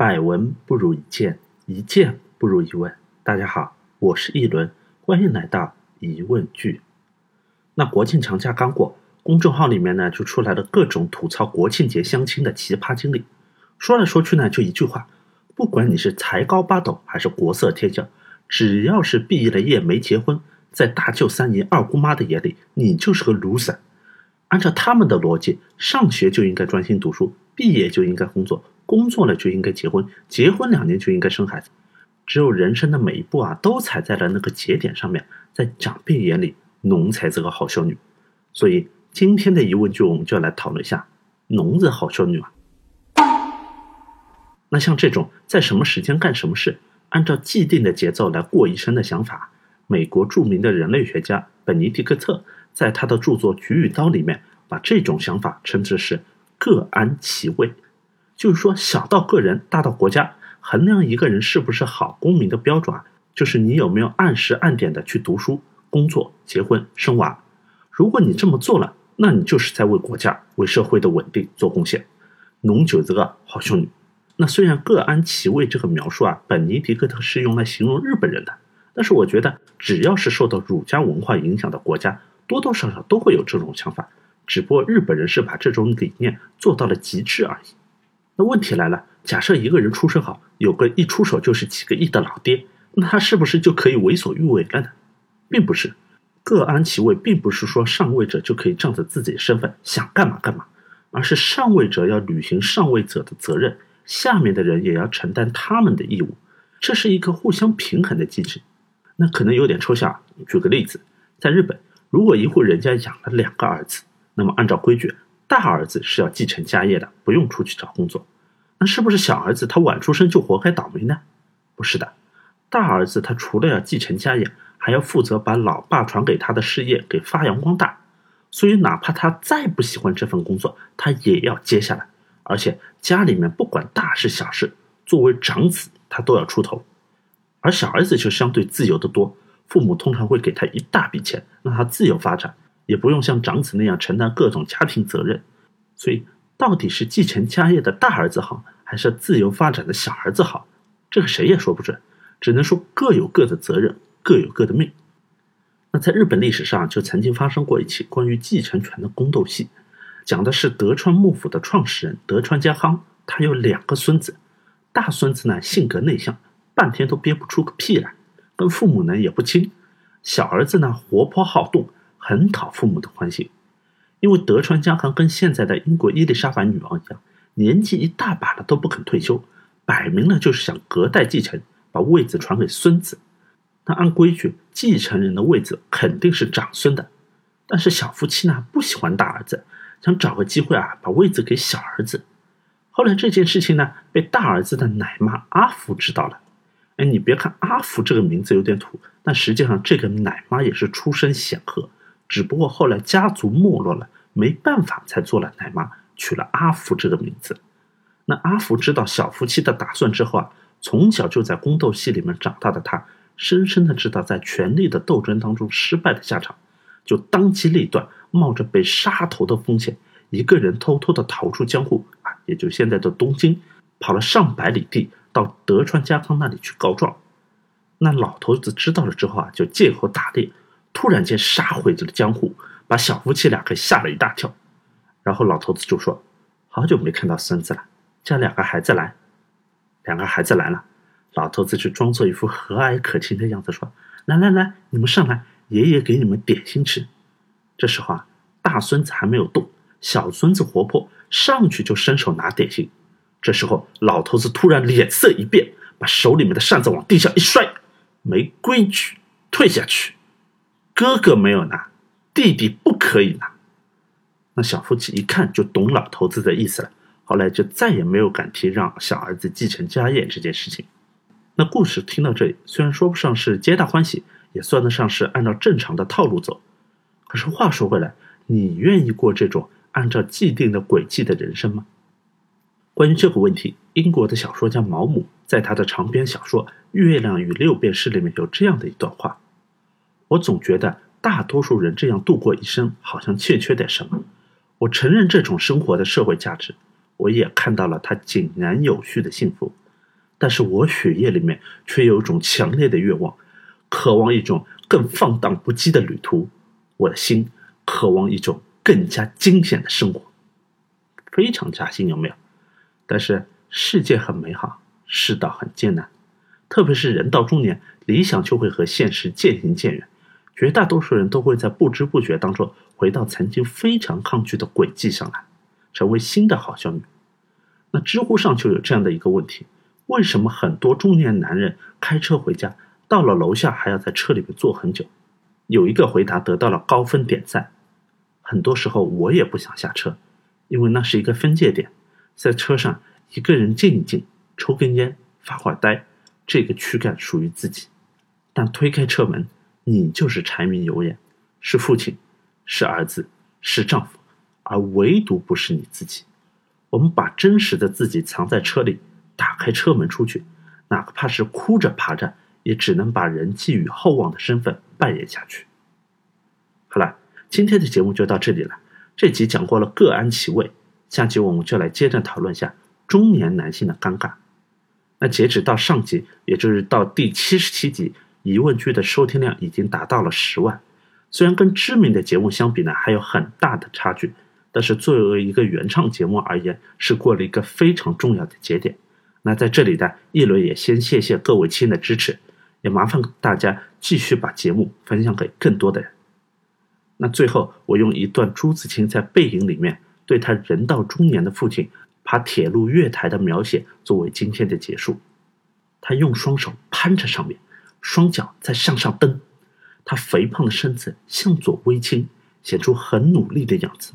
百闻不如一见，一见不如一问。大家好，我是一轮，欢迎来到疑问句。那国庆长假刚过，公众号里面呢就出来了各种吐槽国庆节相亲的奇葩经历。说来说去呢，就一句话：不管你是才高八斗还是国色天香，只要是毕业了业没结婚，在大舅三姨二姑妈的眼里，你就是个 loser。按照他们的逻辑，上学就应该专心读书，毕业就应该工作。工作了就应该结婚，结婚两年就应该生孩子。只有人生的每一步啊，都踩在了那个节点上面，在长辈眼里，农才是个好孝女。所以今天的疑问句，我们就要来讨论一下，农是好孝女吗？那像这种在什么时间干什么事，按照既定的节奏来过一生的想法，美国著名的人类学家本尼迪克特在他的著作《菊与刀》里面，把这种想法称之是各安其位。就是说，小到个人，大到国家，衡量一个人是不是好公民的标准啊，就是你有没有按时按点的去读书、工作、结婚、生娃。如果你这么做了，那你就是在为国家、为社会的稳定做贡献。农九这个好兄弟。那虽然各安其位这个描述啊，本尼迪克特是用来形容日本人的，但是我觉得只要是受到儒家文化影响的国家，多多少少都会有这种想法，只不过日本人是把这种理念做到了极致而已。那问题来了，假设一个人出身好，有个一出手就是几个亿的老爹，那他是不是就可以为所欲为了呢？并不是，各安其位，并不是说上位者就可以仗着自己的身份想干嘛干嘛，而是上位者要履行上位者的责任，下面的人也要承担他们的义务，这是一个互相平衡的机制。那可能有点抽象，举个例子，在日本，如果一户人家养了两个儿子，那么按照规矩。大儿子是要继承家业的，不用出去找工作。那是不是小儿子他晚出生就活该倒霉呢？不是的，大儿子他除了要继承家业，还要负责把老爸传给他的事业给发扬光大。所以哪怕他再不喜欢这份工作，他也要接下来。而且家里面不管大事小事，作为长子他都要出头。而小儿子就相对自由的多，父母通常会给他一大笔钱，让他自由发展。也不用像长子那样承担各种家庭责任，所以到底是继承家业的大儿子好，还是自由发展的小儿子好？这个谁也说不准，只能说各有各的责任，各有各的命。那在日本历史上就曾经发生过一起关于继承权的宫斗戏，讲的是德川幕府的创始人德川家康，他有两个孙子，大孙子呢性格内向，半天都憋不出个屁来，跟父母呢也不亲；小儿子呢活泼好动。很讨父母的欢心，因为德川家康跟现在的英国伊丽莎白女王一样，年纪一大把了都不肯退休，摆明了就是想隔代继承，把位子传给孙子。那按规矩，继承人的位子肯定是长孙的，但是小夫妻呢不喜欢大儿子，想找个机会啊把位子给小儿子。后来这件事情呢被大儿子的奶妈阿福知道了。哎，你别看阿福这个名字有点土，但实际上这个奶妈也是出身显赫。只不过后来家族没落了，没办法才做了奶妈，取了阿福这个名字。那阿福知道小夫妻的打算之后啊，从小就在宫斗戏里面长大的他，深深的知道在权力的斗争当中失败的下场，就当机立断，冒着被杀头的风险，一个人偷偷的逃出江户啊，也就现在的东京，跑了上百里地到德川家康那里去告状。那老头子知道了之后啊，就借口打猎。突然间杀回了江湖，把小夫妻俩给吓了一大跳。然后老头子就说：“好久没看到孙子了，叫两个孩子来。”两个孩子来了，老头子就装作一副和蔼可亲的样子说：“来来来，你们上来，爷爷给你们点心吃。”这时候啊，大孙子还没有动，小孙子活泼，上去就伸手拿点心。这时候老头子突然脸色一变，把手里面的扇子往地上一摔：“没规矩，退下去。”哥哥没有拿，弟弟不可以拿。那小夫妻一看就懂老头子的意思了，后来就再也没有敢提让小儿子继承家业这件事情。那故事听到这里，虽然说不上是皆大欢喜，也算得上是按照正常的套路走。可是话说回来，你愿意过这种按照既定的轨迹的人生吗？关于这个问题，英国的小说家毛姆在他的长篇小说《月亮与六便士》里面有这样的一段话。我总觉得大多数人这样度过一生，好像欠缺点什么。我承认这种生活的社会价值，我也看到了它井然有序的幸福。但是我血液里面却有一种强烈的愿望，渴望一种更放荡不羁的旅途。我的心渴望一种更加惊险的生活，非常扎心，有没有？但是世界很美好，世道很艰难，特别是人到中年，理想就会和现实渐行渐远。绝大多数人都会在不知不觉当中回到曾经非常抗拒的轨迹上来，成为新的好少女。那知乎上就有这样的一个问题：为什么很多中年男人开车回家，到了楼下还要在车里面坐很久？有一个回答得到了高分点赞。很多时候我也不想下车，因为那是一个分界点，在车上一个人静一静，抽根烟，发会呆，这个躯干属于自己。但推开车门。你就是柴米油盐，是父亲，是儿子，是丈夫，而唯独不是你自己。我们把真实的自己藏在车里，打开车门出去，哪怕是哭着爬着，也只能把人寄予厚望的身份扮演下去。好了，今天的节目就到这里了。这集讲过了各安其位，下集我们就来接着讨论下中年男性的尴尬。那截止到上集，也就是到第七十七集。疑问句的收听量已经达到了十万，虽然跟知名的节目相比呢，还有很大的差距，但是作为一个原创节目而言，是过了一个非常重要的节点。那在这里呢，一轮也先谢谢各位亲的支持，也麻烦大家继续把节目分享给更多的人。那最后，我用一段朱自清在《背影》里面对他人到中年的父亲爬铁路月台的描写作为今天的结束。他用双手攀着上面。双脚在向上蹬，他肥胖的身子向左微倾，显出很努力的样子。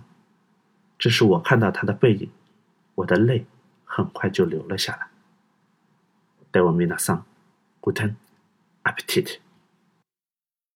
这时我看到他的背影，我的泪很快就流了下来。德文米纳桑，Guten Appetit。